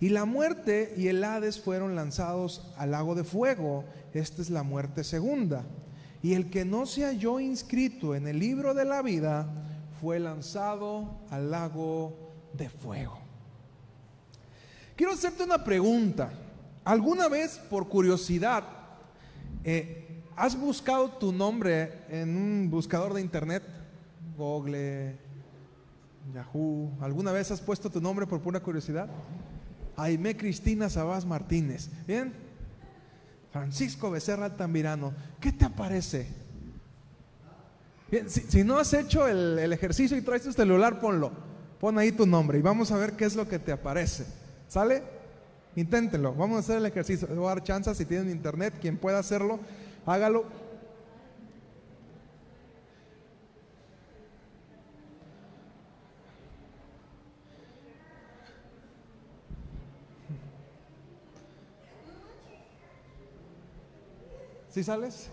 Y la muerte y el Hades fueron lanzados al lago de fuego. Esta es la muerte segunda. Y el que no se halló inscrito en el libro de la vida fue lanzado al lago de fuego. Quiero hacerte una pregunta. ¿Alguna vez, por curiosidad, eh, has buscado tu nombre en un buscador de internet? Google, Yahoo. ¿Alguna vez has puesto tu nombre por pura curiosidad? Aime Cristina Sabás Martínez. ¿Bien? Francisco Becerra Altamirano. ¿Qué te aparece? Bien, si, no has hecho el, ejercicio y traes tu celular, ponlo. Pon ahí tu nombre y vamos a ver qué es lo que te aparece. ¿Sale? Inténtenlo. Vamos a hacer el ejercicio. Voy a dar chance si tienen internet. Quien pueda hacerlo, hágalo. ¿Sí sales?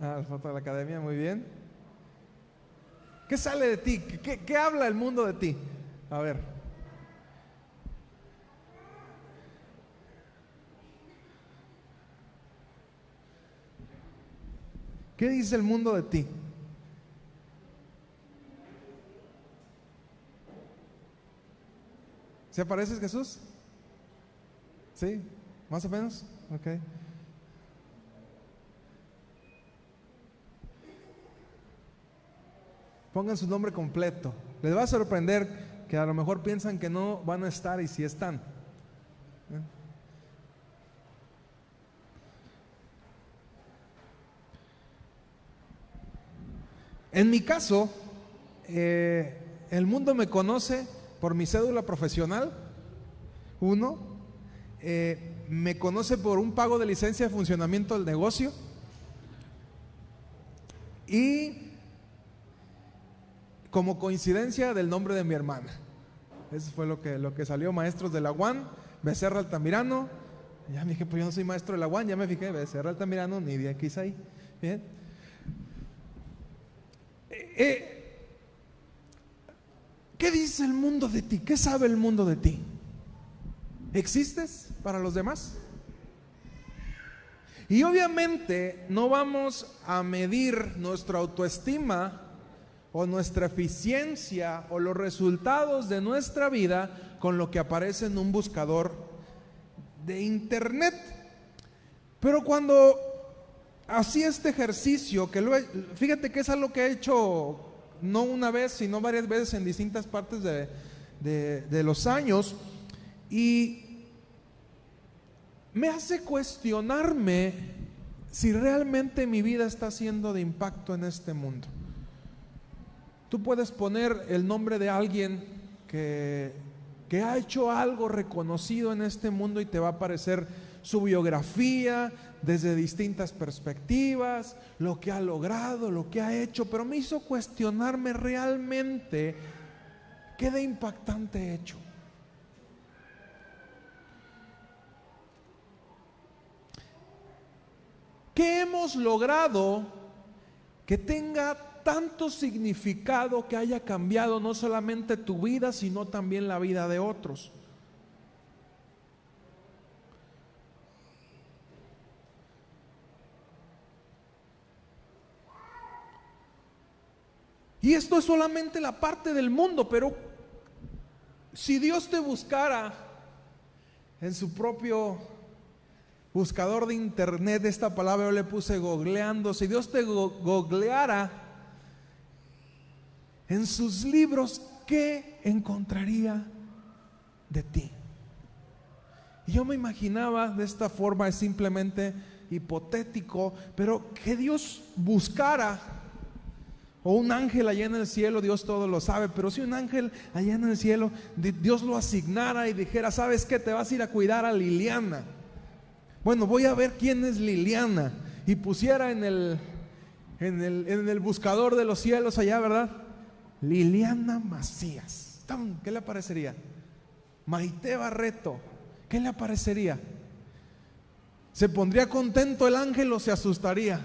Ah, la foto de la academia, muy bien. ¿Qué sale de ti? ¿Qué, qué habla el mundo de ti? A ver. ¿Qué dice el mundo de ti? ¿Se apareces Jesús? ¿Sí? ¿Más o menos? Ok. Pongan su nombre completo. Les va a sorprender que a lo mejor piensan que no van a estar y si están. En mi caso, eh, el mundo me conoce por mi cédula profesional, uno, eh, me conoce por un pago de licencia de funcionamiento del negocio y como coincidencia del nombre de mi hermana. Eso fue lo que, lo que salió, maestros de la UAN, Becerra Altamirano. Ya me dije, pues yo no soy maestro de la UAN, ya me fijé, Becerra Altamirano, ni de aquí ahí. Bien. Eh, eh, ¿Qué dice el mundo de ti? ¿Qué sabe el mundo de ti? ¿Existes para los demás? Y obviamente no vamos a medir nuestra autoestima o nuestra eficiencia o los resultados de nuestra vida con lo que aparece en un buscador de internet. Pero cuando hacía este ejercicio, que lo fíjate que es algo que he hecho no una vez, sino varias veces en distintas partes de, de los años, y me hace cuestionarme si realmente mi vida está siendo de impacto en este mundo. Tú puedes poner el nombre de alguien que, que ha hecho algo reconocido en este mundo y te va a aparecer su biografía desde distintas perspectivas, lo que ha logrado, lo que ha hecho, pero me hizo cuestionarme realmente qué de impactante he hecho. ¿Qué hemos logrado que tenga tanto significado que haya cambiado no solamente tu vida, sino también la vida de otros? Y esto es solamente la parte del mundo, pero si Dios te buscara en su propio buscador de internet esta palabra yo le puse googleando. Si Dios te googleara en sus libros, ¿qué encontraría de ti? Y yo me imaginaba de esta forma, es simplemente hipotético, pero que Dios buscara o un ángel allá en el cielo, Dios todo lo sabe, pero si un ángel allá en el cielo, Dios lo asignara y dijera, ¿sabes qué? Te vas a ir a cuidar a Liliana. Bueno, voy a ver quién es Liliana. Y pusiera en el, en el, en el buscador de los cielos allá, ¿verdad? Liliana Macías. ¿Qué le aparecería? Maite Barreto. ¿Qué le aparecería? ¿Se pondría contento el ángel o se asustaría?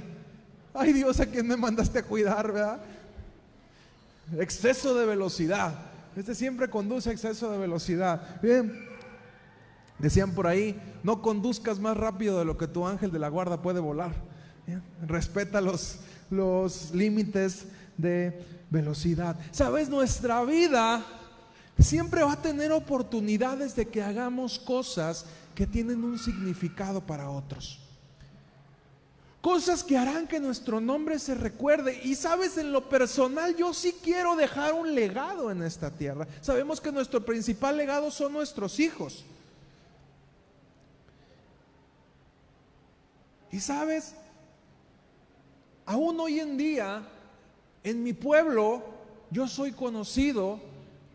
Ay Dios, ¿a quién me mandaste a cuidar, verdad? Exceso de velocidad. Este siempre conduce a exceso de velocidad. Bien, decían por ahí, no conduzcas más rápido de lo que tu ángel de la guarda puede volar. Respeta los, los límites de velocidad. Sabes, nuestra vida siempre va a tener oportunidades de que hagamos cosas que tienen un significado para otros. Cosas que harán que nuestro nombre se recuerde. Y sabes, en lo personal yo sí quiero dejar un legado en esta tierra. Sabemos que nuestro principal legado son nuestros hijos. Y sabes, aún hoy en día, en mi pueblo, yo soy conocido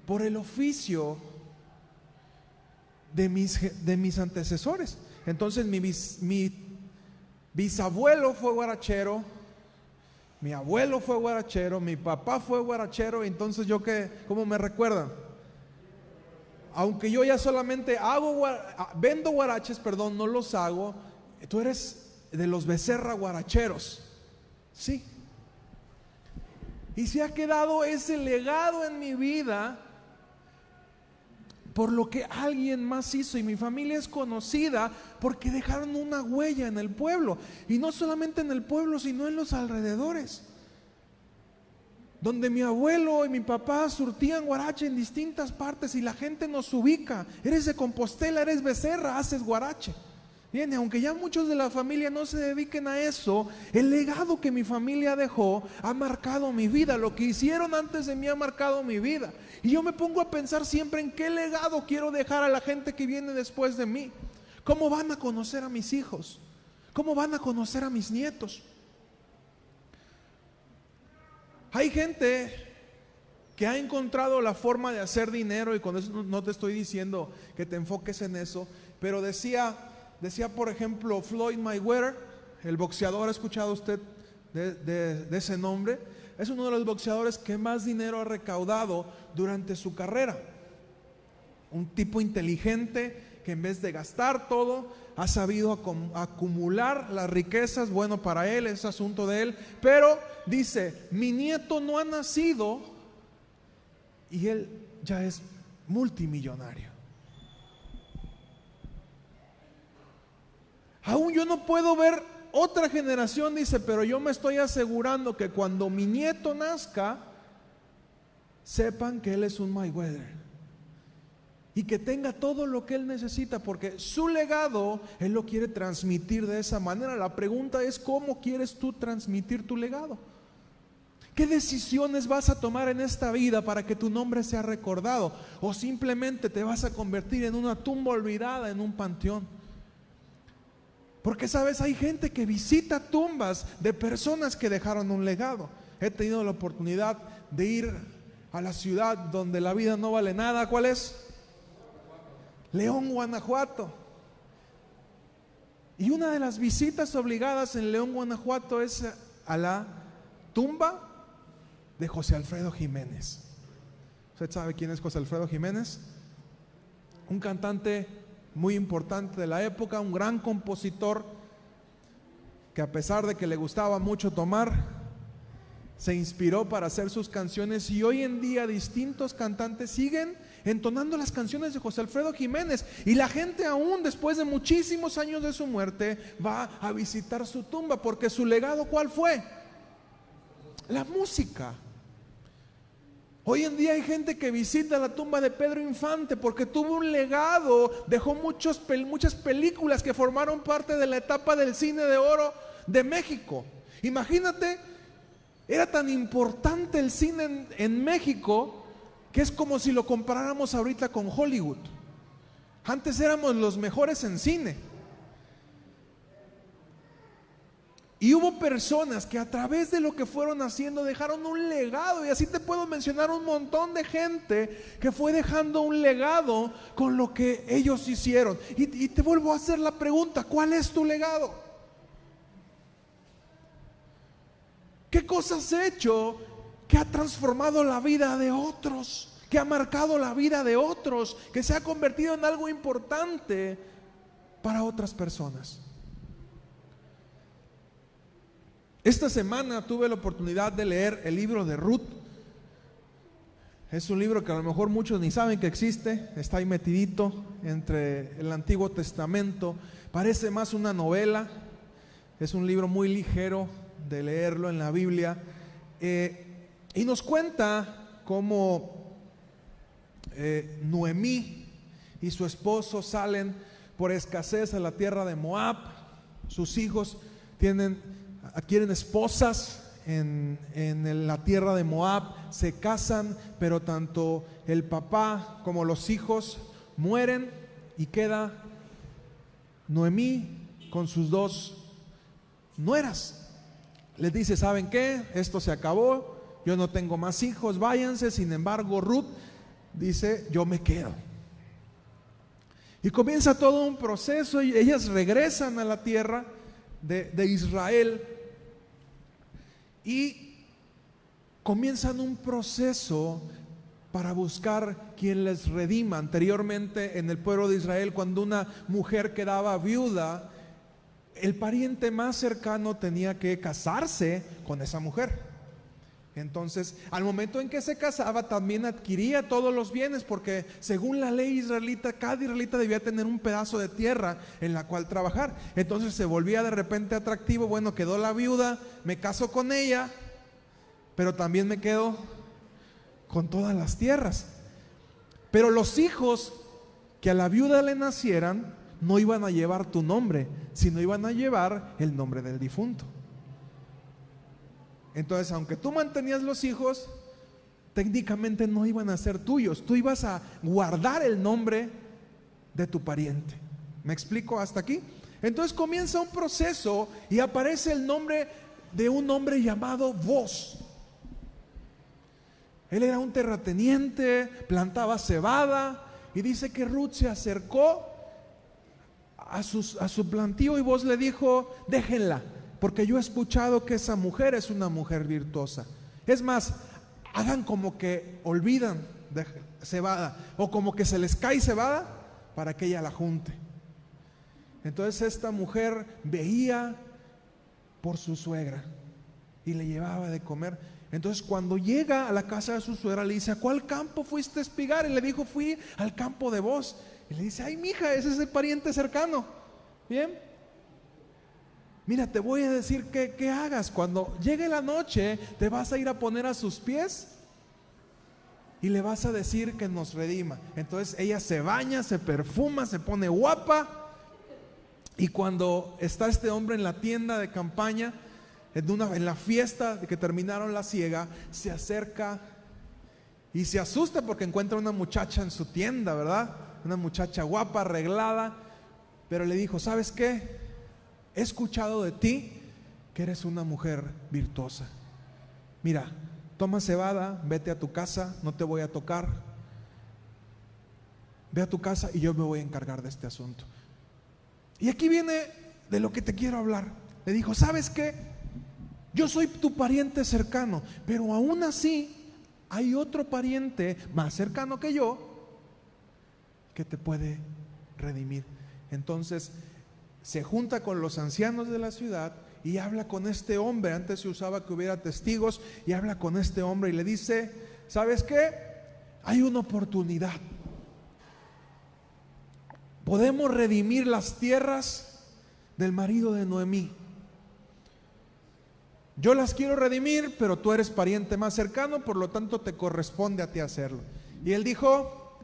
por el oficio de mis, de mis antecesores. Entonces mi, bisabuelo fue guarachero, mi abuelo fue guarachero, mi papá fue guarachero, entonces yo que, ¿cómo me recuerdan? Aunque yo ya solamente hago, vendo guaraches, perdón, no los hago, tú eres de los becerra guaracheros, sí. Y se ha quedado ese legado en mi vida por lo que alguien más hizo. Y mi familia es conocida porque dejaron una huella en el pueblo. Y no solamente en el pueblo sino en los alrededores. Donde mi abuelo y mi papá surtían guarache en distintas partes y la gente nos ubica. Eres de Compostela, eres becerra, haces guarache Bien, aunque ya muchos de la familia no se dediquen a eso, el legado que mi familia dejó ha marcado mi vida. Lo que hicieron antes de mí ha marcado mi vida. Y yo me pongo a pensar siempre en qué legado quiero dejar a la gente que viene después de mí. ¿Cómo van a conocer a mis hijos? ¿Cómo van a conocer a mis nietos? Hay gente que ha encontrado la forma de hacer dinero y con eso no te estoy diciendo que te enfoques en eso, pero decía decía por ejemplo Floyd Mayweather, el boxeador, ¿ha escuchado usted de, ese nombre? Es uno de los boxeadores que más dinero ha recaudado durante su carrera. Un tipo inteligente que en vez de gastar todo, ha sabido acumular las riquezas, bueno, para él es asunto de él, pero dice, mi nieto no ha nacido y él ya es multimillonario. Aún yo no puedo ver otra generación, dice, pero yo me estoy asegurando que cuando mi nieto nazca, sepan que él es un Mayweather. Y que tenga todo lo que él necesita, porque su legado, él lo quiere transmitir de esa manera. La pregunta es, ¿cómo quieres tú transmitir tu legado? ¿Qué decisiones vas a tomar en esta vida para que tu nombre sea recordado? ¿O simplemente te vas a convertir en una tumba olvidada, en un panteón? Porque sabes, hay gente que visita tumbas de personas que dejaron un legado. He tenido la oportunidad de ir a la ciudad donde la vida no vale nada. ¿Cuál es? León, Guanajuato. Y una de las visitas obligadas en León, Guanajuato es a la tumba de José Alfredo Jiménez. ¿Usted sabe quién es José Alfredo Jiménez? Un cantante muy importante de la época, un gran compositor que a pesar de que le gustaba mucho tomar, se inspiró para hacer sus canciones y hoy en día distintos cantantes siguen entonando las canciones de José Alfredo Jiménez y la gente aún después de muchísimos años de su muerte va a visitar su tumba porque su legado ¿cuál fue? La música. Hoy en día hay gente que visita la tumba de Pedro Infante porque tuvo un legado, dejó muchos, muchas películas que formaron parte de la etapa del cine de oro de México. Imagínate, era tan importante el cine en, en México que es como si lo comparáramos ahorita con Hollywood. Antes éramos los mejores en cine. Y hubo personas que a través de lo que fueron haciendo dejaron un legado. Y así te puedo mencionar un montón de gente que fue dejando un legado con lo que ellos hicieron. Y, te vuelvo a hacer la pregunta, ¿cuál es tu legado? ¿Qué cosas has hecho que ha transformado la vida de otros? Que ha marcado la vida de otros, que se ha convertido en algo importante para otras personas. Esta semana tuve la oportunidad de leer el libro de Ruth. Es un libro que a lo mejor muchos ni saben que existe, está ahí metidito entre el Antiguo Testamento. Parece más una novela, es un libro muy ligero de leerlo en la Biblia. Eh, y nos cuenta cómo eh, Noemí y su esposo salen por escasez a la tierra de Moab. Sus hijos tienen adquieren esposas en, la tierra de Moab, se casan, pero tanto el papá como los hijos mueren y queda Noemí con sus dos nueras. Les dice, ¿saben qué? Esto se acabó, yo no tengo más hijos, váyanse. Sin embargo, Ruth dice, yo me quedo. Y comienza todo un proceso y ellas regresan a la tierra de, de Israel y comienzan un proceso para buscar quien les redima. Anteriormente en el pueblo de Israel, cuando una mujer quedaba viuda, el pariente más cercano tenía que casarse con esa mujer. Entonces, al momento en que se casaba, también adquiría todos los bienes, porque según la ley israelita, cada israelita debía tener un pedazo de tierra en la cual trabajar. Entonces se volvía de repente atractivo, bueno, quedó la viuda, me caso con ella, pero también me quedo con todas las tierras. Pero los hijos que a la viuda le nacieran no iban a llevar tu nombre, sino iban a llevar el nombre del difunto. Entonces, aunque tú mantenías los hijos, técnicamente no iban a ser tuyos. Tú ibas a guardar el nombre de tu pariente. ¿Me explico hasta aquí? Entonces comienza un proceso y aparece el nombre de un hombre llamado Vos. Él era un terrateniente, plantaba cebada y dice que Ruth se acercó a, su plantío y vos le dijo, déjenla, porque yo he escuchado que esa mujer es una mujer virtuosa. Es más, hagan como que olvidan de cebada o como que se les cae cebada para que ella la junte. Entonces esta mujer veía por su suegra y le llevaba de comer. Entonces cuando llega a la casa de su suegra le dice, ¿a cuál campo fuiste a espigar? Y le dijo, fui al campo de vos. Y le dice, ay mija, ese es el pariente cercano. Bien, Mira, te voy a decir que, hagas. Cuando llegue la noche, te vas a ir a poner a sus pies y le vas a decir que nos redima. Entonces ella se baña, se perfuma, se pone guapa. Y cuando está este hombre en la tienda de campaña, en, una, en la fiesta de que terminaron la ciega, se acerca y se asusta porque encuentra una muchacha en su tienda, ¿verdad? Una muchacha guapa, arreglada. Pero le dijo, ¿sabes qué? He escuchado de ti que eres una mujer virtuosa. Mira, toma cebada, vete a tu casa, no te voy a tocar. Ve a tu casa y yo me voy a encargar de este asunto. Y aquí viene de lo que te quiero hablar. Le dijo, ¿sabes qué? Yo soy tu pariente cercano, pero aún así hay otro pariente más cercano que yo que te puede redimir. Entonces, se junta con los ancianos de la ciudad y habla con este hombre. Antes se usaba que hubiera testigos y habla con este hombre y le dice, ¿sabes qué? Hay una oportunidad. Podemos redimir las tierras del marido de Noemí. Yo las quiero redimir, pero tú eres pariente más cercano, por lo tanto te corresponde a ti hacerlo. Y él dijo,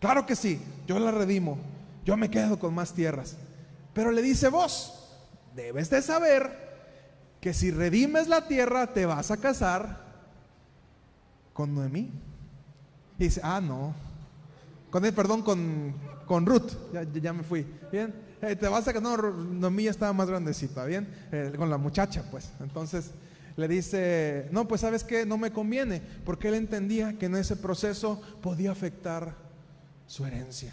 claro que sí, yo la redimo, yo me quedo con más tierras. Pero le dice vos, debes de saber que si redimes la tierra te vas a casar con Noemí. dice, ah, no. Con él, perdón, con, con Ruth. Ya, ya, me fui. Bien. eh, te vas a que no, Noemí estaba más grandecita, ¿bien? Eh, con la muchacha, pues. Entonces le dice, no, pues sabes que no me conviene, porque él entendía que en ese proceso podía afectar su herencia.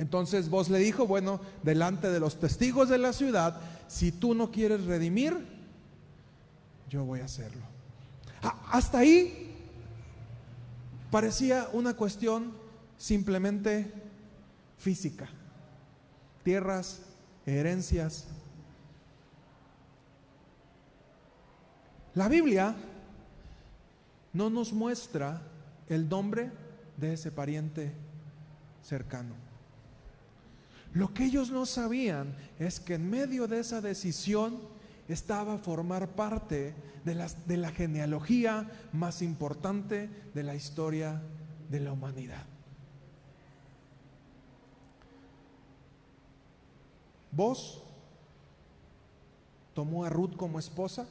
Entonces vos le dijo, bueno, delante de los testigos de la ciudad, si tú no quieres redimir, yo voy a hacerlo. hasta ahí parecía una cuestión simplemente física. Tierras, herencias. La Biblia no nos muestra el nombre de ese pariente cercano. Lo que ellos no sabían es que en medio de esa decisión estaba formar parte de de la genealogía más importante de la historia de la humanidad. Vos tomó a Ruth como esposa.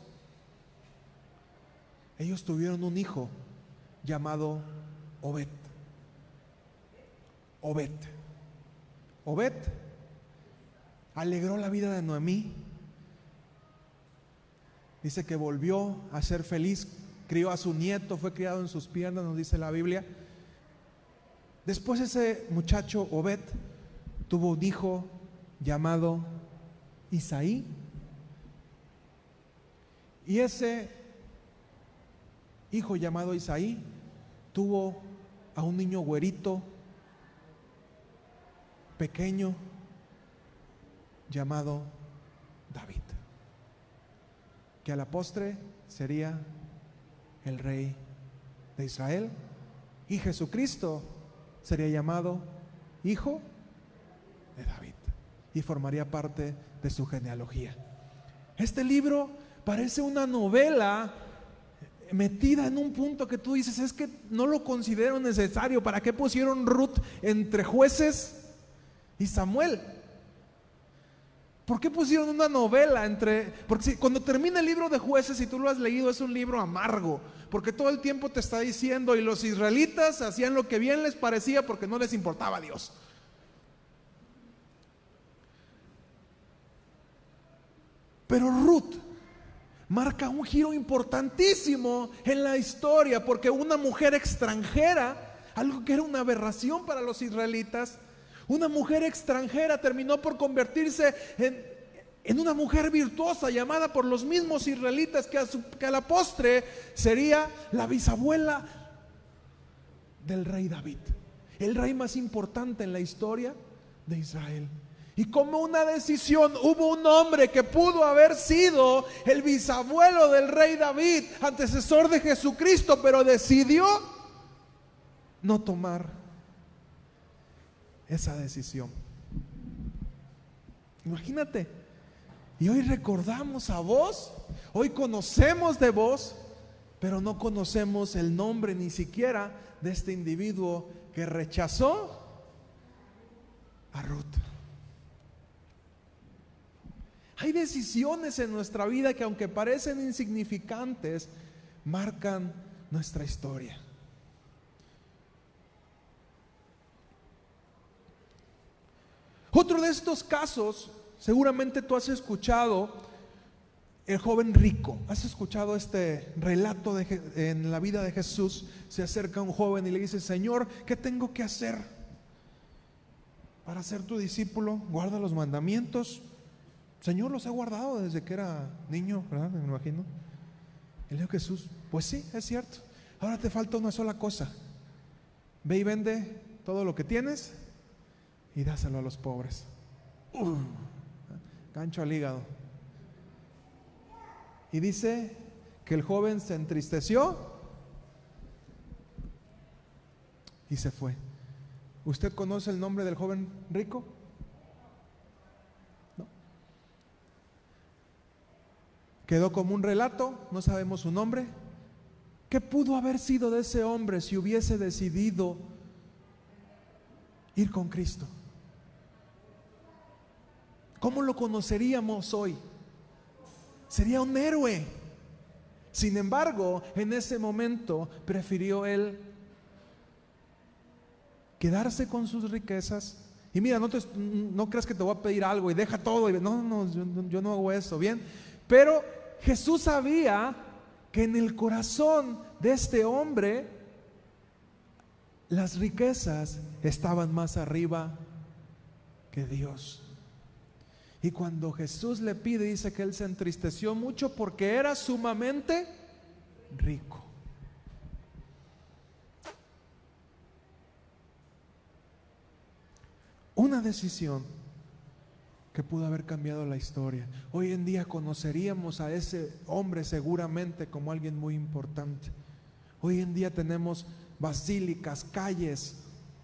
Ellos tuvieron un hijo llamado Obed. Obed. Obed alegró la vida de Noemí. Dice que volvió a ser feliz, crió a su nieto, fue criado en sus piernas, nos dice la Biblia. Después ese muchacho Obed tuvo un hijo llamado Isaí. Y ese hijo llamado Isaí tuvo a un niño güerito, pequeño, llamado David, que a la postre sería el rey de Israel. Y Jesucristo sería llamado hijo de David y formaría parte de su genealogía. Este libro parece una novela metida en un punto que tú dices, es que no lo considero necesario. ¿Para qué pusieron Ruth entre jueces y Samuel? ¿Por qué pusieron una novela entre.? Porque cuando termina el libro de jueces, si tú lo has leído, es un libro amargo. Porque todo el tiempo te está diciendo, y los israelitas hacían lo que bien les parecía porque no les importaba a Dios. Pero Ruth marca un giro importantísimo en la historia, porque una mujer extranjera, algo que era una aberración para los israelitas, una mujer extranjera terminó por convertirse en, una mujer virtuosa llamada por los mismos israelitas que a, que a la postre sería la bisabuela del rey David, el rey más importante en la historia de Israel. Y como una decisión hubo un hombre que pudo haber sido el bisabuelo del rey David, antecesor de Jesucristo, pero decidió no tomar esa decisión. Imagínate. Y hoy recordamos a vos, hoy conocemos de vos, pero no conocemos el nombre ni siquiera de este individuo que rechazó a Ruth. Hay decisiones en nuestra vida que aunque parecen insignificantes, marcan nuestra historia. Otro de estos casos, seguramente tú has escuchado el joven rico. ¿Has escuchado este relato de, en la vida de Jesús? Se acerca un joven y le dice, Señor, ¿qué tengo que hacer para ser tu discípulo? Guarda los mandamientos. Señor los ha guardado desde que era niño, ¿verdad? Me imagino. Y le dijo Jesús, pues sí, es cierto. Ahora te falta una sola cosa. Ve y vende todo lo que tienes y dáselo a los pobres. Uh, gancho al hígado. Y dice que el joven se entristeció y se fue. ¿Usted conoce el nombre del joven rico? Quedó como un relato, no sabemos su nombre. ¿Qué pudo haber sido de ese hombre si hubiese decidido ir con Cristo? ¿Cómo lo conoceríamos hoy? Sería un héroe. Sin embargo, en ese momento prefirió él quedarse con sus riquezas y mira, no, creas que te voy a pedir algo y deja todo. No, no, yo no hago eso, ¿bien? Pero Jesús sabía que en el corazón de este hombre las riquezas estaban más arriba que Dios. Y cuando Jesús le pide, dice que él se entristeció mucho porque era sumamente rico. Una decisión que pudo haber cambiado la historia. Hoy en día conoceríamos a ese hombre seguramente como alguien muy importante. Hoy en día tenemos basílicas, calles,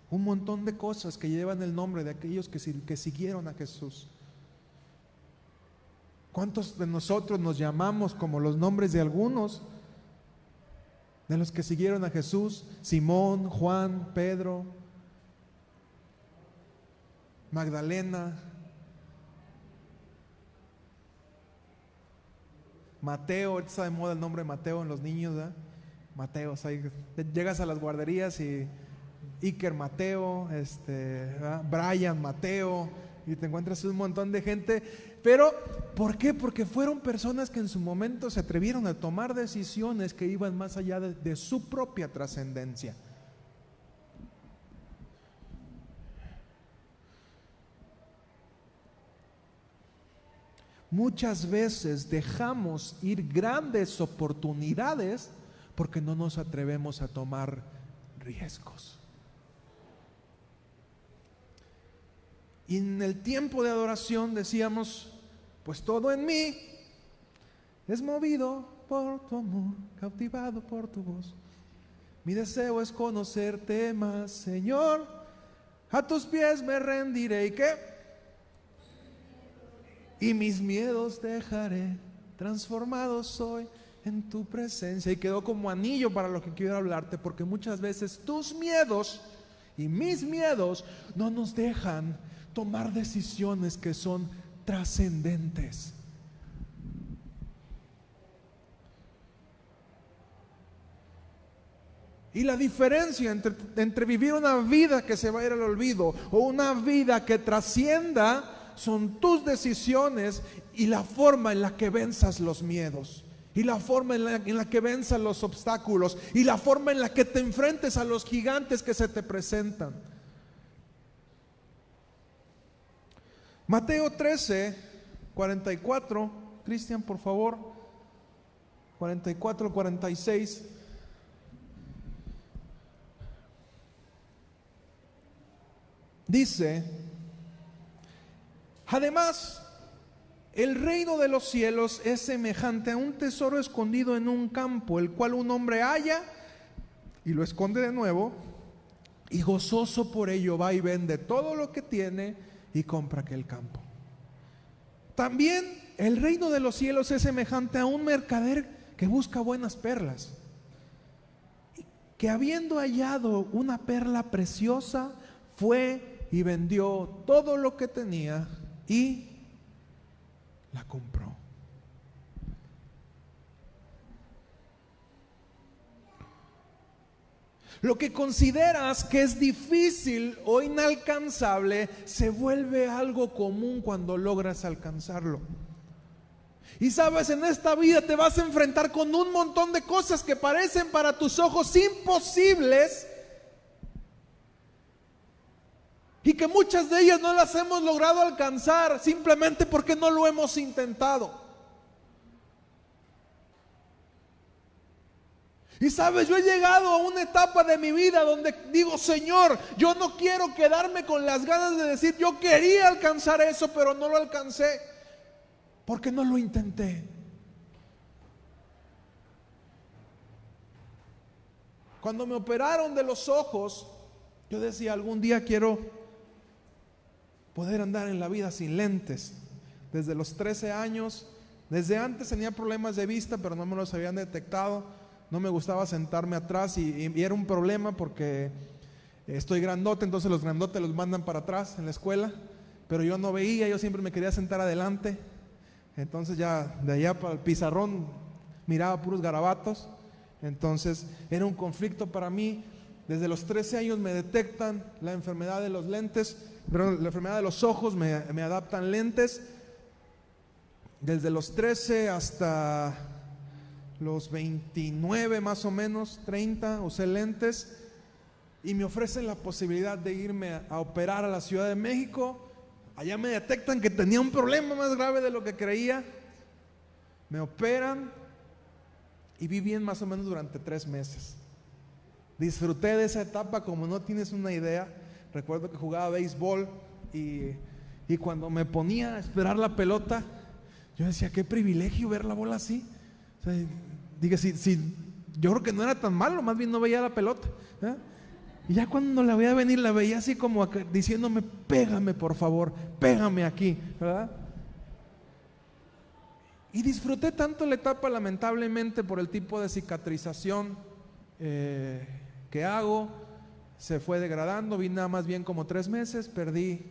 un montón de cosas que llevan el nombre de aquellos que, que siguieron a Jesús. ¿Cuántos de nosotros nos llamamos como los nombres de algunos? De los que siguieron a Jesús, Simón, Juan, Pedro, Magdalena, Mateo, está de moda el nombre de Mateo en los niños, ¿verdad? Mateo, llegas a las guarderías y Iker Mateo, este, Brian Mateo, y te encuentras un montón de gente. Pero, ¿por qué? Porque fueron personas que en su momento se atrevieron a tomar decisiones que iban más allá de su propia trascendencia. Muchas veces dejamos ir grandes oportunidades porque no nos atrevemos a tomar riesgos. Y en el tiempo de adoración decíamos, pues todo en mí es movido por tu amor, cautivado por tu voz. Mi deseo es conocerte más, Señor. A tus pies me rendiré y qué? Y mis miedos dejaré, transformado soy en tu presencia. Y quedó como anillo para lo que quiero hablarte, porque muchas veces tus miedos y mis miedos no nos dejan tomar decisiones que son trascendentes. Y la diferencia entre, entre, vivir una vida que se va a ir al olvido o una vida que trascienda son tus decisiones y la forma en la que venzas los miedos. Y la forma en la, en la que venzas los obstáculos. Y la forma en la que te enfrentes a los gigantes que se te presentan. Mateo 13, 44, Cristian, por favor, 44, 46. Dice, además, el reino de los cielos es semejante a un tesoro escondido en un campo, el cual un hombre halla y lo esconde de nuevo, y gozoso por ello va y vende todo lo que tiene y compra aquel campo. También el reino de los cielos es semejante a un mercader que busca buenas perlas, que habiendo hallado una perla preciosa, fue y vendió todo lo que tenía y la compró. Lo que consideras que es difícil o inalcanzable se vuelve algo común cuando logras alcanzarlo. Y sabes, en esta vida te vas a enfrentar con un montón de cosas que parecen para tus ojos imposibles y que muchas de ellas no las hemos logrado alcanzar simplemente porque no lo hemos intentado. Y sabes, yo he llegado a una etapa de mi vida donde digo, Señor, yo no quiero quedarme con las ganas de decir, yo quería alcanzar eso, pero no lo alcancé, porque no lo intenté. Cuando me operaron de los ojos, yo decía, algún día quiero poder andar en la vida sin lentes. Desde los 13 años, desde antes tenía problemas de vista, pero no me los habían detectado no me gustaba sentarme atrás y, era un problema porque estoy grandote, entonces los grandotes los mandan para atrás en la escuela, pero yo no veía, yo siempre me quería sentar adelante, entonces ya de allá para el pizarrón miraba puros garabatos, entonces era un conflicto para mí. Desde los 13 años me detectan la enfermedad de los lentes, perdón, la enfermedad de los ojos, me, me adaptan lentes. Desde los 13 hasta los 29 más o menos, 30, usé lentes y me ofrecen la posibilidad de irme a, operar a la Ciudad de México. Allá me detectan que tenía un problema más grave de lo que creía. Me operan y vi bien más o menos durante tres meses. Disfruté de esa etapa como no tienes una idea. Recuerdo que jugaba béisbol y, y cuando me ponía a esperar la pelota, yo decía, qué privilegio ver la bola así. Si, si, yo creo que no era tan malo, más bien no veía la pelota. ¿eh? Y ya cuando la veía venir, la veía así como diciéndome, pégame por favor, pégame aquí, ¿verdad? Y disfruté tanto la etapa, lamentablemente, por el tipo de cicatrización eh, que hago. Se fue degradando, vi nada más bien como tres meses, perdí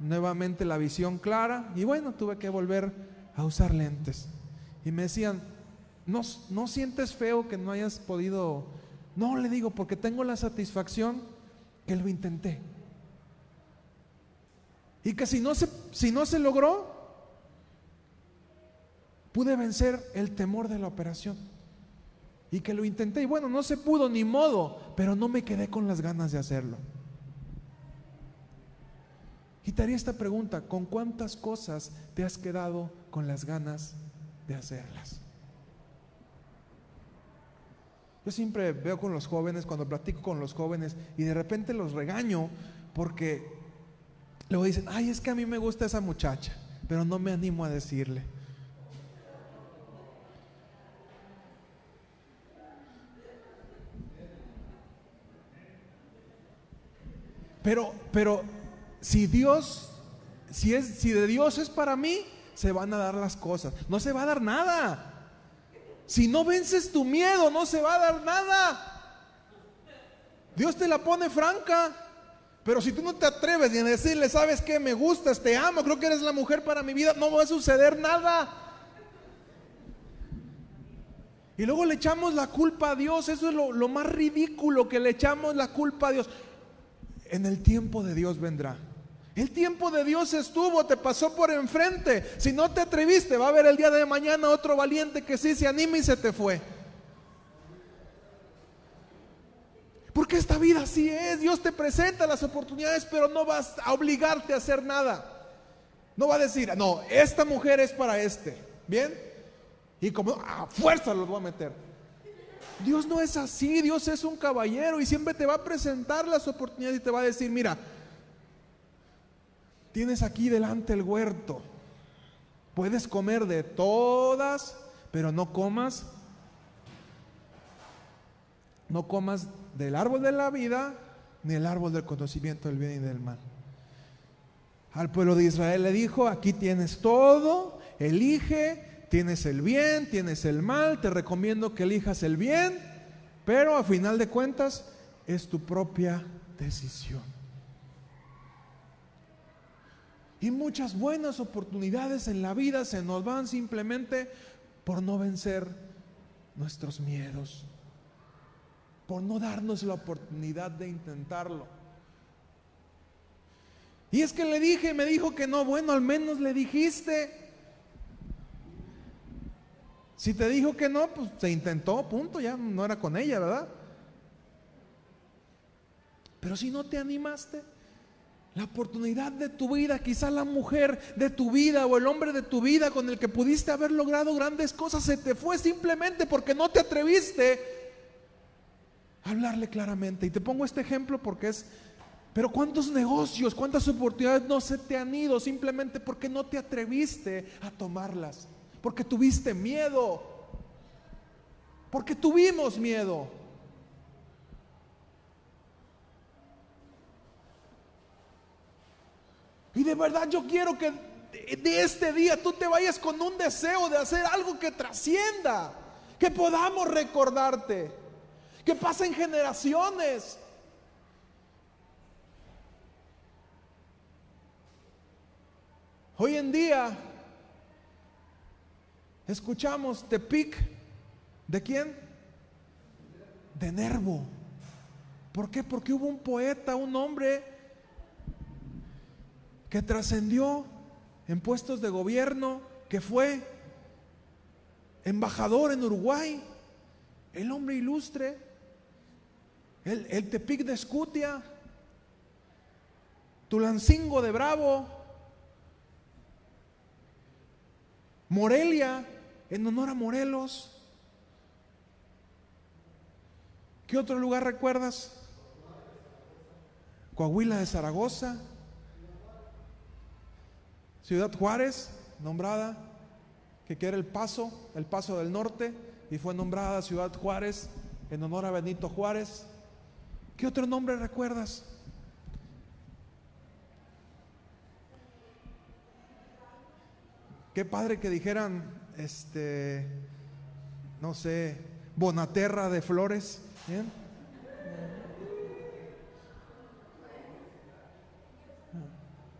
nuevamente la visión clara y bueno, tuve que volver a usar lentes. Y me decían, ¿no, sientes feo que no hayas podido no, le digo, porque tengo la satisfacción que lo intenté. Y que si no se, si no se logró, pude vencer el temor de la operación. Y que lo intenté. Y bueno, no se pudo ni modo, pero no me quedé con las ganas de hacerlo. Y te haría esta pregunta, ¿con cuántas cosas te has quedado con las ganas de hacerlas? Yo siempre veo con los jóvenes, cuando platico con los jóvenes y de repente los regaño porque luego dicen, ay, es que a mí me gusta esa muchacha, pero no me animo a decirle. Pero, pero si Dios, si es, si de Dios es para mí, se van a dar las cosas. No se va a dar nada. Si no vences tu miedo, no se va a dar nada. Dios te la pone franca. Pero si tú no te atreves ni a decirle, sabes que me gustas, te amo, creo que eres la mujer para mi vida, no va a suceder nada. Y luego le echamos la culpa a Dios. Eso es lo, lo más ridículo que le echamos la culpa a Dios. En el tiempo de Dios vendrá. El tiempo de Dios estuvo, te pasó por enfrente. Si no te atreviste, va a haber el día de mañana otro valiente que sí se anima y se te fue. Porque esta vida así es. Dios te presenta las oportunidades, pero no vas a obligarte a hacer nada. No va a decir, no, esta mujer es para este. ¿Bien? Y como a fuerza los voy a meter. Dios no es así. Dios es un caballero y siempre te va a presentar las oportunidades y te va a decir, mira, Tienes aquí delante el huerto. Puedes comer de todas, pero no comas. No comas del árbol de la vida ni el árbol del conocimiento del bien y del mal. Al pueblo de Israel le dijo, aquí tienes todo, elige, tienes el bien, tienes el mal, te recomiendo que elijas el bien, pero a final de cuentas es tu propia decisión. Y muchas buenas oportunidades en la vida se nos van simplemente por no vencer nuestros miedos, por no darnos la oportunidad de intentarlo. Y es que le dije, me dijo que no, bueno, al menos le dijiste. Si te dijo que no, pues se intentó, punto, ya no era con ella, ¿verdad? Pero si no te animaste, la oportunidad de tu vida, quizá la mujer de tu vida o el hombre de tu vida con el que pudiste haber logrado grandes cosas, se te fue simplemente porque no te atreviste a hablarle claramente. Y te pongo este ejemplo porque es, pero ¿cuántos negocios, cuántas oportunidades no se te han ido simplemente porque no te atreviste a tomarlas? Porque tuviste miedo, porque tuvimos miedo. De verdad yo quiero que de este día tú te vayas con un deseo de hacer algo que trascienda, que podamos recordarte, que pasen generaciones. Hoy en día escuchamos Tepic, ¿de quién? De Nervo. ¿Por qué? Porque hubo un poeta, un hombre que trascendió en puestos de gobierno, que fue embajador en Uruguay, el hombre ilustre, el, el Tepic de Escutia, Tulancingo de Bravo, Morelia, en honor a Morelos. ¿Qué otro lugar recuerdas? Coahuila de Zaragoza, Ciudad Juárez, nombrada, que era el paso, el paso del norte, y fue nombrada Ciudad Juárez en honor a Benito Juárez. ¿Qué otro nombre recuerdas? Qué padre que dijeran, este, no sé, Bonaterra de Flores.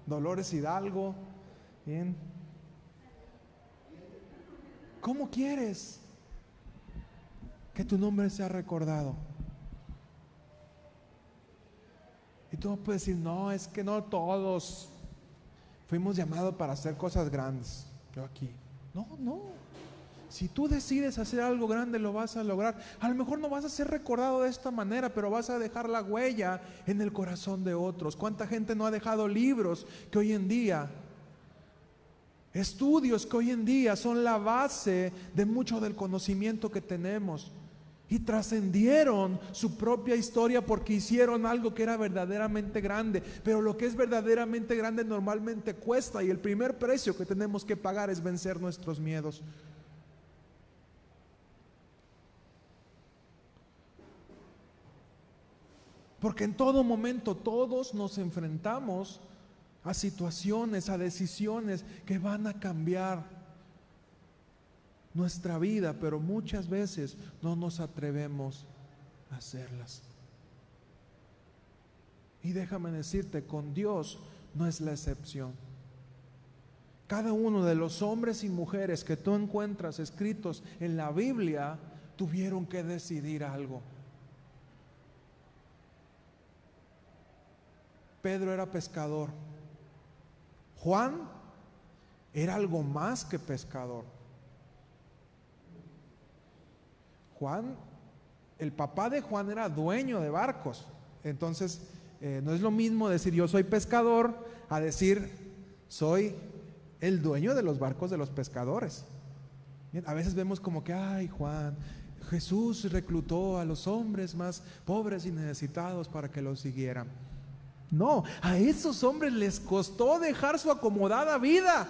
Dolores Hidalgo. Bien. ¿Cómo quieres que tu nombre sea recordado? Y tú puedes decir, no, es que no todos fuimos llamados para hacer cosas grandes. Yo aquí. No, no. Si tú decides hacer algo grande, lo vas a lograr. A lo mejor no vas a ser recordado de esta manera, pero vas a dejar la huella en el corazón de otros. ¿Cuánta gente no ha dejado libros que hoy en día, estudios que hoy en día son la base de mucho del conocimiento que tenemos? Y trascendieron su propia historia porque hicieron algo que era verdaderamente grande. Pero lo que es verdaderamente grande normalmente cuesta y el primer precio que tenemos que pagar es vencer nuestros miedos. Porque en todo momento todos nos enfrentamos a situaciones, a decisiones que van a cambiar nuestra vida, pero muchas veces no nos atrevemos a hacerlas. Y déjame decirte, con Dios no es la excepción. Cada uno de los hombres y mujeres que tú encuentras escritos en la Biblia tuvieron que decidir algo. Pedro era pescador. Juan era algo más que pescador. Juan, el papá de Juan era dueño de barcos. Entonces, eh, no es lo mismo decir yo soy pescador a decir soy el dueño de los barcos de los pescadores. a veces vemos como que, ay Juan, Jesús reclutó a los hombres más pobres y necesitados para que lo siguieran. No, a esos hombres les costó dejar su acomodada vida.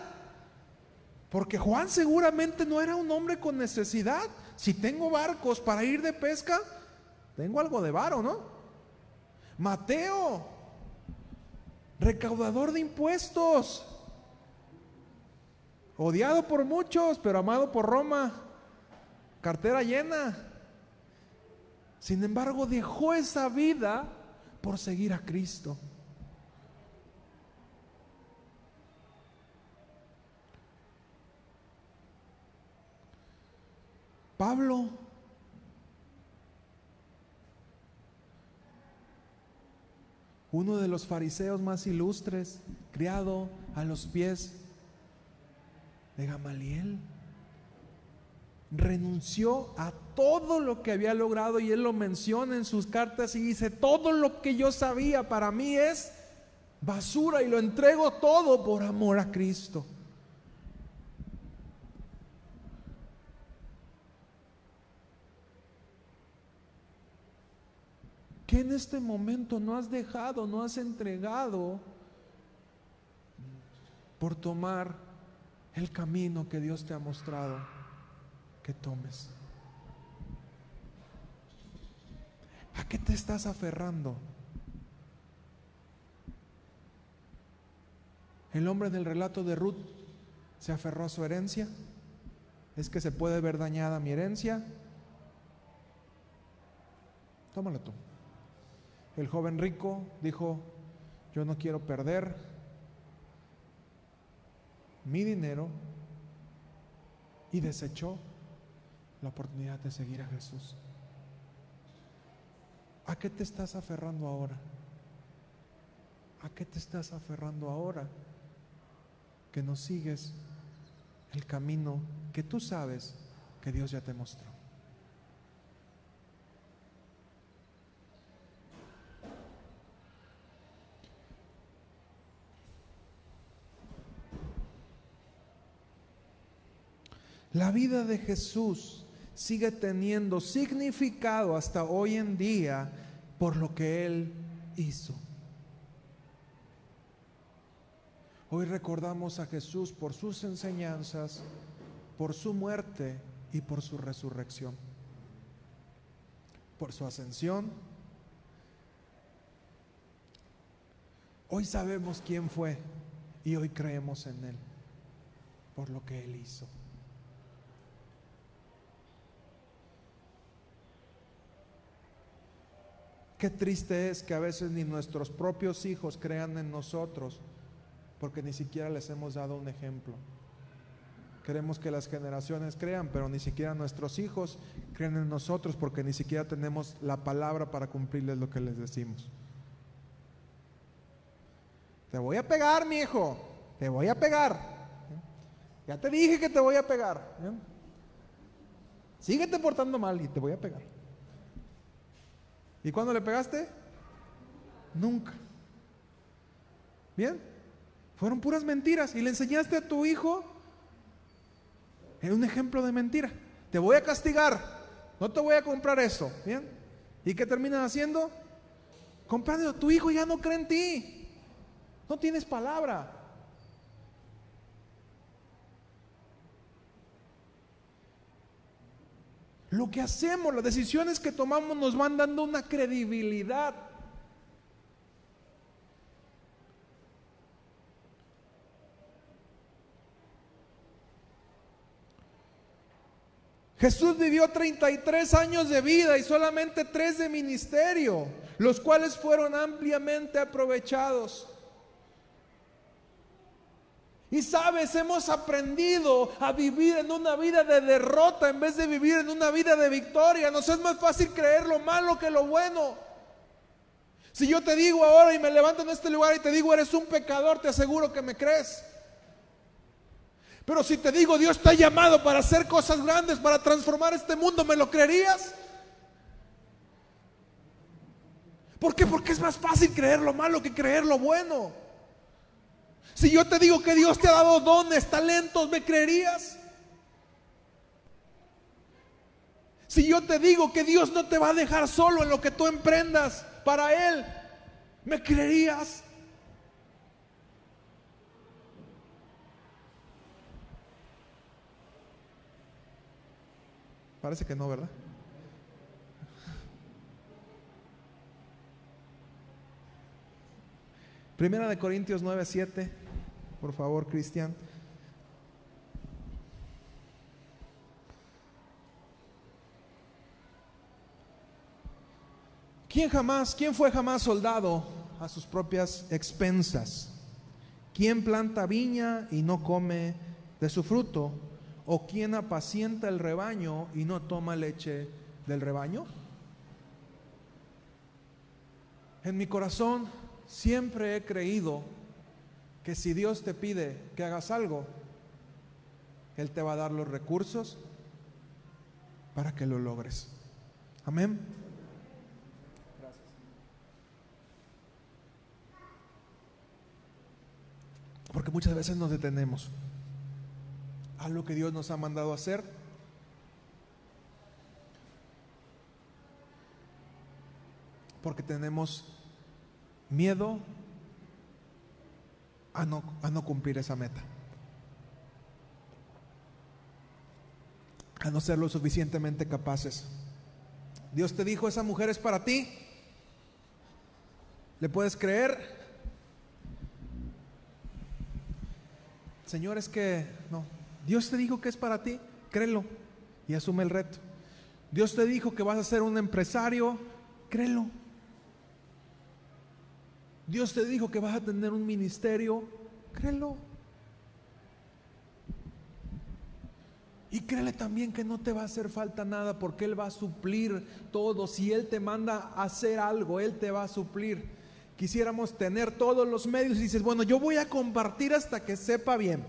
Porque Juan seguramente no era un hombre con necesidad. Si tengo barcos para ir de pesca, tengo algo de varo, ¿no? Mateo, recaudador de impuestos, odiado por muchos, pero amado por Roma, cartera llena. Sin embargo, dejó esa vida por seguir a Cristo. Pablo. Uno de los fariseos más ilustres, criado a los pies de Gamaliel, renunció a todo lo que había logrado y él lo menciona en sus cartas y dice, todo lo que yo sabía para mí es basura y lo entrego todo por amor a Cristo. ¿Qué en este momento no has dejado, no has entregado por tomar el camino que Dios te ha mostrado que tomes? ¿A qué te estás aferrando? El hombre del relato de Ruth se aferró a su herencia. Es que se puede ver dañada mi herencia. Tómalo tú. El joven rico dijo, yo no quiero perder mi dinero y desechó la oportunidad de seguir a Jesús. ¿A qué te estás aferrando ahora? ¿A qué te estás aferrando ahora que no sigues el camino que tú sabes que Dios ya te mostró. La vida de Jesús sigue teniendo significado hasta hoy en día por lo que Él hizo. Hoy recordamos a Jesús por sus enseñanzas, por su muerte y por su resurrección, por su ascensión. Hoy sabemos quién fue y hoy creemos en Él por lo que Él hizo. Qué triste es que a veces ni nuestros propios hijos crean en nosotros porque ni siquiera les hemos dado un ejemplo. Queremos que las generaciones crean, pero ni siquiera nuestros hijos creen en nosotros porque ni siquiera tenemos la palabra para cumplirles lo que les decimos. Te voy a pegar, mi hijo. Te voy a pegar. Ya te dije que te voy a pegar. Síguete portando mal y te voy a pegar. ¿Y cuándo le pegaste? Nunca. ¿Bien? Fueron puras mentiras. Y le enseñaste a tu hijo es un ejemplo de mentira. Te voy a castigar. No te voy a comprar eso. ¿Bien? ¿Y qué terminan haciendo? Comprando. Tu hijo ya no cree en ti. No tienes palabra. Lo que hacemos, las decisiones que tomamos nos van dando una credibilidad. Jesús vivió 33 años de vida y solamente 3 de ministerio, los cuales fueron ampliamente aprovechados. Y sabes, hemos aprendido a vivir en una vida de derrota en vez de vivir en una vida de victoria. Nos es más fácil creer lo malo que lo bueno. Si yo te digo ahora y me levanto en este lugar y te digo eres un pecador, te aseguro que me crees. Pero si te digo Dios te ha llamado para hacer cosas grandes, para transformar este mundo, ¿me lo creerías? ¿Por qué? Porque es más fácil creer lo malo que creer lo bueno. Si yo te digo que Dios te ha dado dones, talentos, ¿me creerías? Si yo te digo que Dios no te va a dejar solo en lo que tú emprendas para Él, ¿me creerías? Parece que no, ¿verdad? Primera de Corintios 9, 7. Por favor, Cristian. ¿Quién jamás, quién fue jamás soldado a sus propias expensas? ¿Quién planta viña y no come de su fruto? ¿O quién apacienta el rebaño y no toma leche del rebaño? En mi corazón siempre he creído que si Dios te pide que hagas algo, Él te va a dar los recursos para que lo logres. Amén. Gracias. Porque muchas veces nos detenemos a lo que Dios nos ha mandado hacer. Porque tenemos miedo a no, a no cumplir esa meta. A no ser lo suficientemente capaces. Dios te dijo, esa mujer es para ti. ¿Le puedes creer? Señor, es que no. Dios te dijo que es para ti, créelo y asume el reto. Dios te dijo que vas a ser un empresario, créelo Dios te dijo que vas a tener un ministerio, créelo. Y créele también que no te va a hacer falta nada porque Él va a suplir todo. Si Él te manda a hacer algo, Él te va a suplir. quisiéramos tener todos los medios y dices, bueno, yo voy a compartir hasta que sepa bien.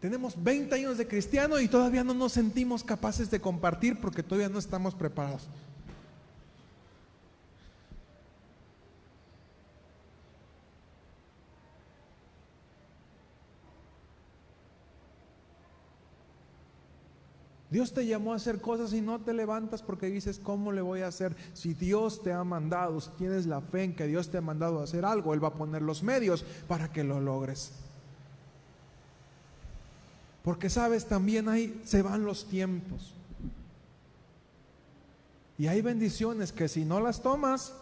Tenemos 20 años de cristiano y todavía no nos sentimos capaces de compartir porque todavía no estamos preparados. Dios te llamó a hacer cosas y no te levantas porque dices, ¿cómo le voy a hacer? Si Dios te ha mandado, si tienes la fe en que Dios te ha mandado a hacer algo, Él va a poner los medios para que lo logres. Porque sabes, también ahí se van los tiempos. Y hay bendiciones que si no las tomas,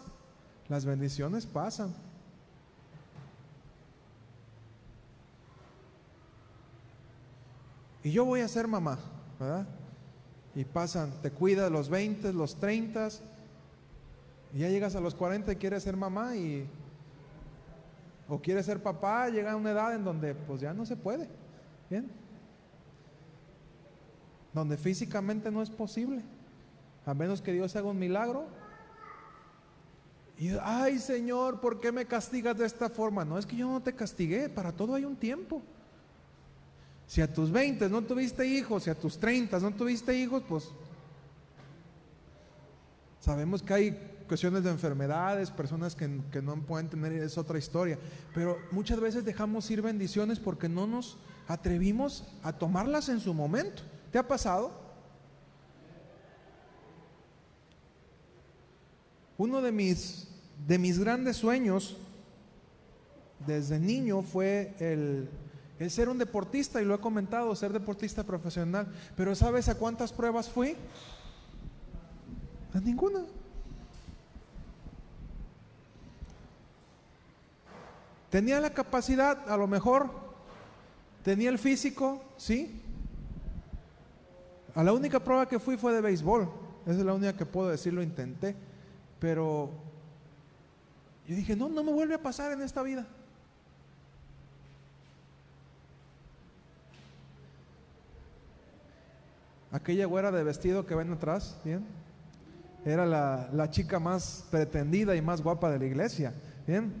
las bendiciones pasan. Y yo voy a ser mamá, y pasan, te cuida los 20, los 30, y ya llegas a los 40 y quieres ser mamá y o quieres ser papá, llega a una edad en donde pues ya no se puede. Bien. Donde físicamente no es posible. A menos que Dios haga un milagro. Y ay, Señor, ¿por qué me castigas de esta forma? No es que yo no te castigué, para todo hay un tiempo. Si a tus 20 no tuviste hijos, si a tus 30 no tuviste hijos, pues sabemos que hay cuestiones de enfermedades, personas que, no pueden tener, es otra historia. Pero muchas veces dejamos ir bendiciones porque no nos atrevimos a tomarlas en su momento. ¿Te ha pasado? Uno de mis, de mis grandes sueños desde niño fue el el ser un deportista, y lo he comentado, ser deportista profesional. Pero ¿sabes a cuántas pruebas fui? A ninguna. Tenía la capacidad, a lo mejor, tenía el físico, sí. A la única prueba que fui fue de béisbol. Esa es la única que puedo decir, lo intenté. Pero yo dije, no, no me vuelve a pasar en esta vida. Aquella güera de vestido que ven atrás, ¿bien? Era la, chica más pretendida y más guapa de la iglesia, ¿bien?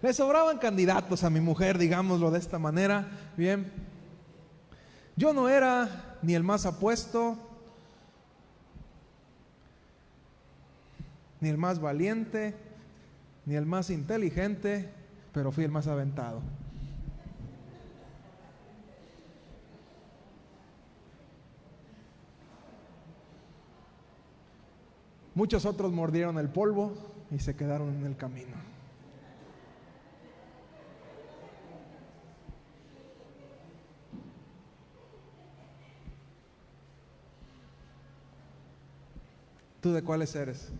Le sobraban candidatos a mi mujer, digámoslo de esta manera, ¿bien? Yo no era ni el más apuesto, ni el más valiente, ni el más inteligente, pero fui el más aventado. Muchos otros mordieron el polvo y se quedaron en el camino. ¿Tú de cuáles eres?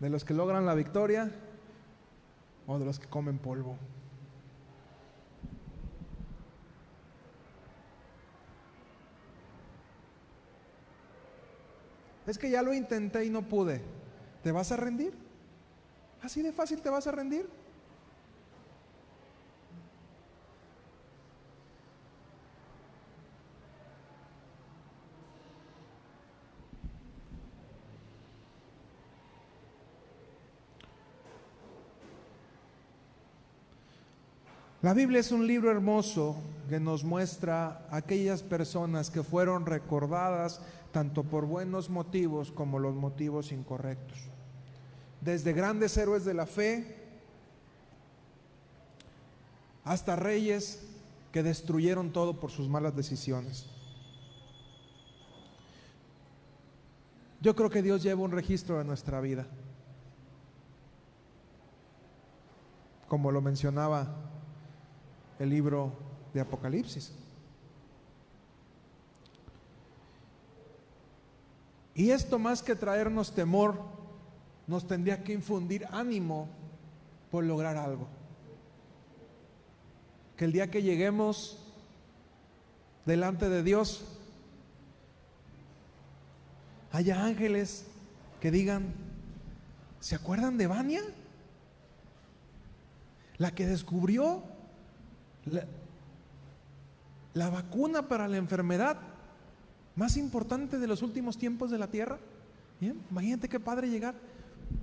¿De los que logran la victoria o de los que comen polvo? Es que ya lo intenté y no pude. ¿Te vas a rendir? ¿Así de fácil te vas a rendir? La Biblia es un libro hermoso que nos muestra aquellas personas que fueron recordadas tanto por buenos motivos como los motivos incorrectos. Desde grandes héroes de la fe hasta reyes que destruyeron todo por sus malas decisiones. Yo creo que Dios lleva un registro de nuestra vida. Como lo mencionaba el libro de Apocalipsis. Y esto más que traernos temor, nos tendría que infundir ánimo por lograr algo. Que el día que lleguemos delante de Dios, haya ángeles que digan, ¿se acuerdan de Vania? La que descubrió la, la vacuna para la enfermedad más importante de los últimos tiempos de la tierra? Imagínate qué padre llegar.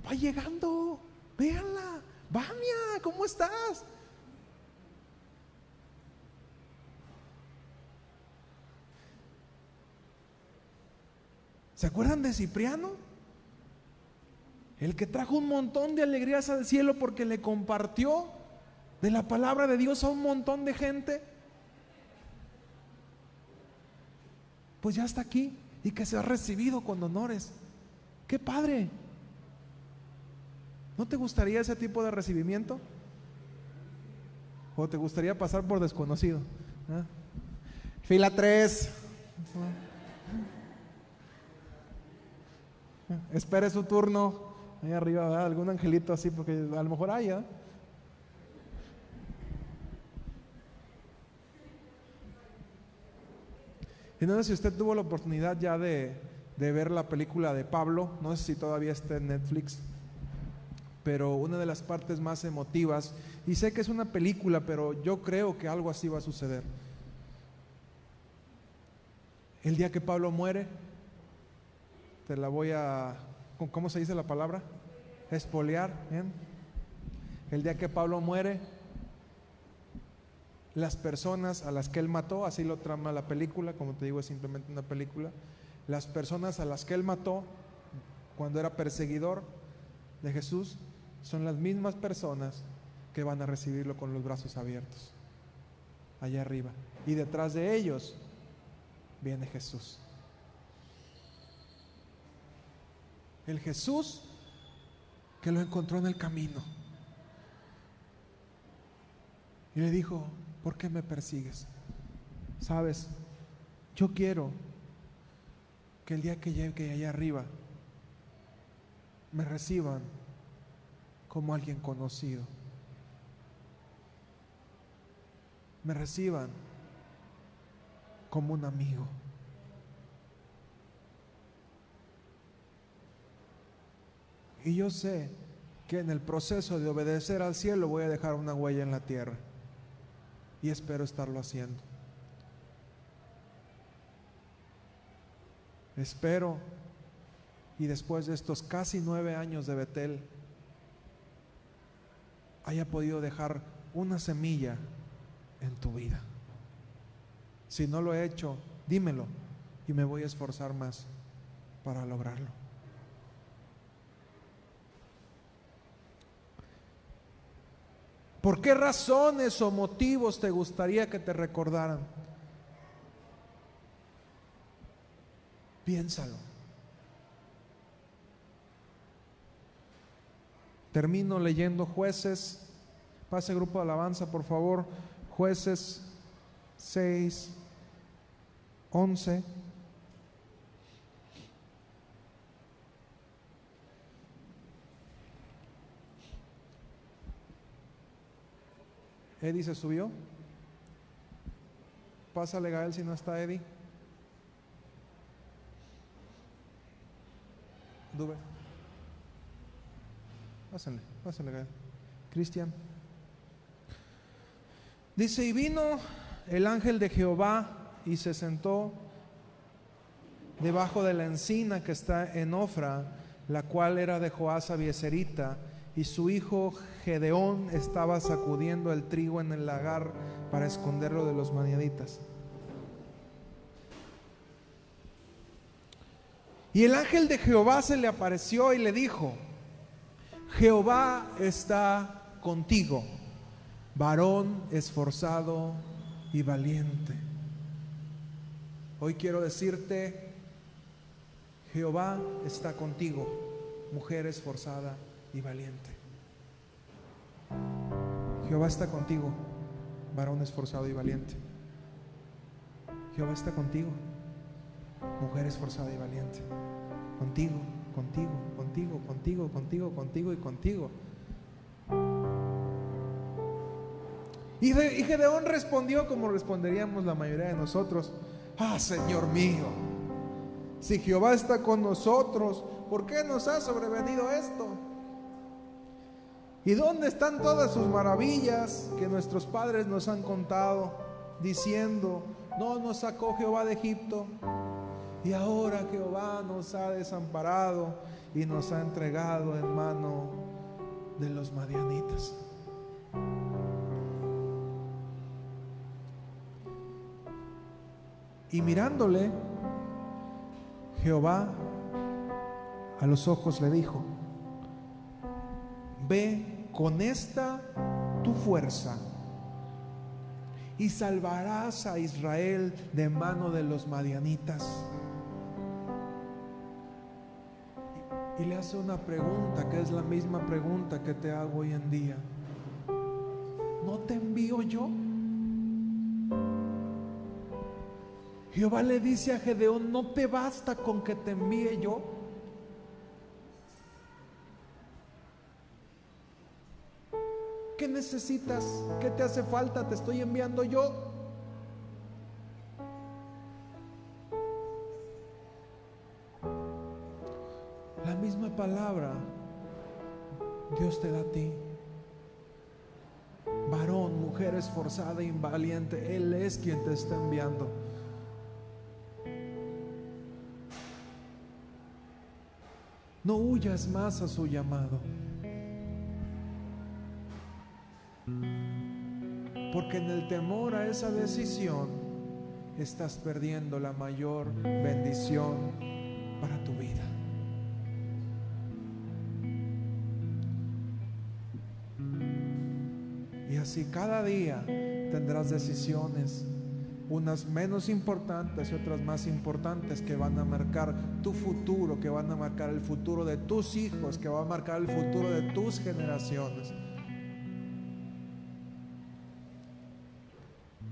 Va llegando, véanla. Vania, ¿cómo estás? ¿Se acuerdan de Cipriano? El que trajo un montón de alegrías al cielo porque le compartió de la palabra de Dios a un montón de gente. Pues ya está aquí y que se ha recibido con honores. ¡Qué padre! ¿No te gustaría ese tipo de recibimiento? ¿O te gustaría pasar por desconocido? ¿Ah? Fila 3. Espere su turno. Ahí arriba, algún angelito así, porque a lo mejor haya. Y no sé si usted tuvo la oportunidad ya de, de ver la película de Pablo, no sé si todavía está en Netflix, pero una de las partes más emotivas, y sé que es una película, pero yo creo que algo así va a suceder. El día que Pablo muere, te la voy a, ¿cómo se dice la palabra? Espolear. El día que Pablo muere, las personas a las que él mató, así lo trama la película, como te digo, es simplemente una película, las personas a las que él mató cuando era perseguidor de Jesús, son las mismas personas que van a recibirlo con los brazos abiertos, allá arriba. Y detrás de ellos viene Jesús. El Jesús que lo encontró en el camino. Y le dijo, ¿por qué me persigues? Sabes, yo quiero que el día que llegue allá arriba me reciban como alguien conocido. Me reciban como un amigo. Y yo sé que en el proceso de obedecer al cielo voy a dejar una huella en la tierra. Y espero estarlo haciendo. Espero, y después de estos casi nueve años de Betel, haya podido dejar una semilla en tu vida. Si no lo he hecho, dímelo y me voy a esforzar más para lograrlo. ¿Por qué razones o motivos te gustaría que te recordaran? Piénsalo. Termino leyendo jueces. Pase grupo de alabanza, por favor. Jueces 6, 11. Eddie se subió. Pásale Gael si no está Eddie. Dube. Pásenle, pásenle Gael. Cristian. Dice, y vino el ángel de Jehová y se sentó debajo de la encina que está en Ofra, la cual era de Joás Abieserita, y su hijo Gedeón estaba sacudiendo el trigo en el lagar para esconderlo de los maniaditas. Y el ángel de Jehová se le apareció y le dijo, Jehová está contigo, varón esforzado y valiente. Hoy quiero decirte, Jehová está contigo, mujer esforzada y valiente. Jehová está contigo, varón esforzado y valiente. Jehová está contigo, mujer esforzada y valiente. Contigo, contigo, contigo, contigo, contigo, contigo y contigo. Y, Gedeón respondió como responderíamos la mayoría de nosotros. Ah, Señor mío, si Jehová está con nosotros, ¿por qué nos ha sobrevenido esto? ¿Y dónde están todas sus maravillas que nuestros padres nos han contado, diciendo, no nos sacó Jehová de Egipto? Y ahora Jehová nos ha desamparado y nos ha entregado en mano de los madianitas. Y mirándole, Jehová a los ojos le dijo, ve con esta tu fuerza y salvarás a Israel de mano de los madianitas. Y le hace una pregunta que es la misma pregunta que te hago hoy en día. ¿No te envío yo? Jehová le dice a Gedeón, ¿no te basta con que te envíe yo? ¿Qué necesitas? ¿Qué te hace falta? Te estoy enviando yo. La misma palabra Dios te da a ti. Varón, mujer esforzada, invaliente, Él es quien te está enviando. No huyas más a su llamado. Porque en el temor a esa decisión estás perdiendo la mayor bendición para tu vida. Y así cada día tendrás decisiones, unas menos importantes y otras más importantes que van a marcar tu futuro, que van a marcar el futuro de tus hijos, que van a marcar el futuro de tus generaciones.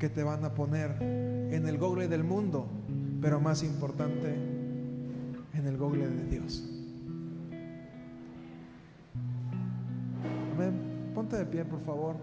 Que te van a poner en el google del mundo, pero más importante, en el google de Dios. Amén. Ponte de pie, por favor.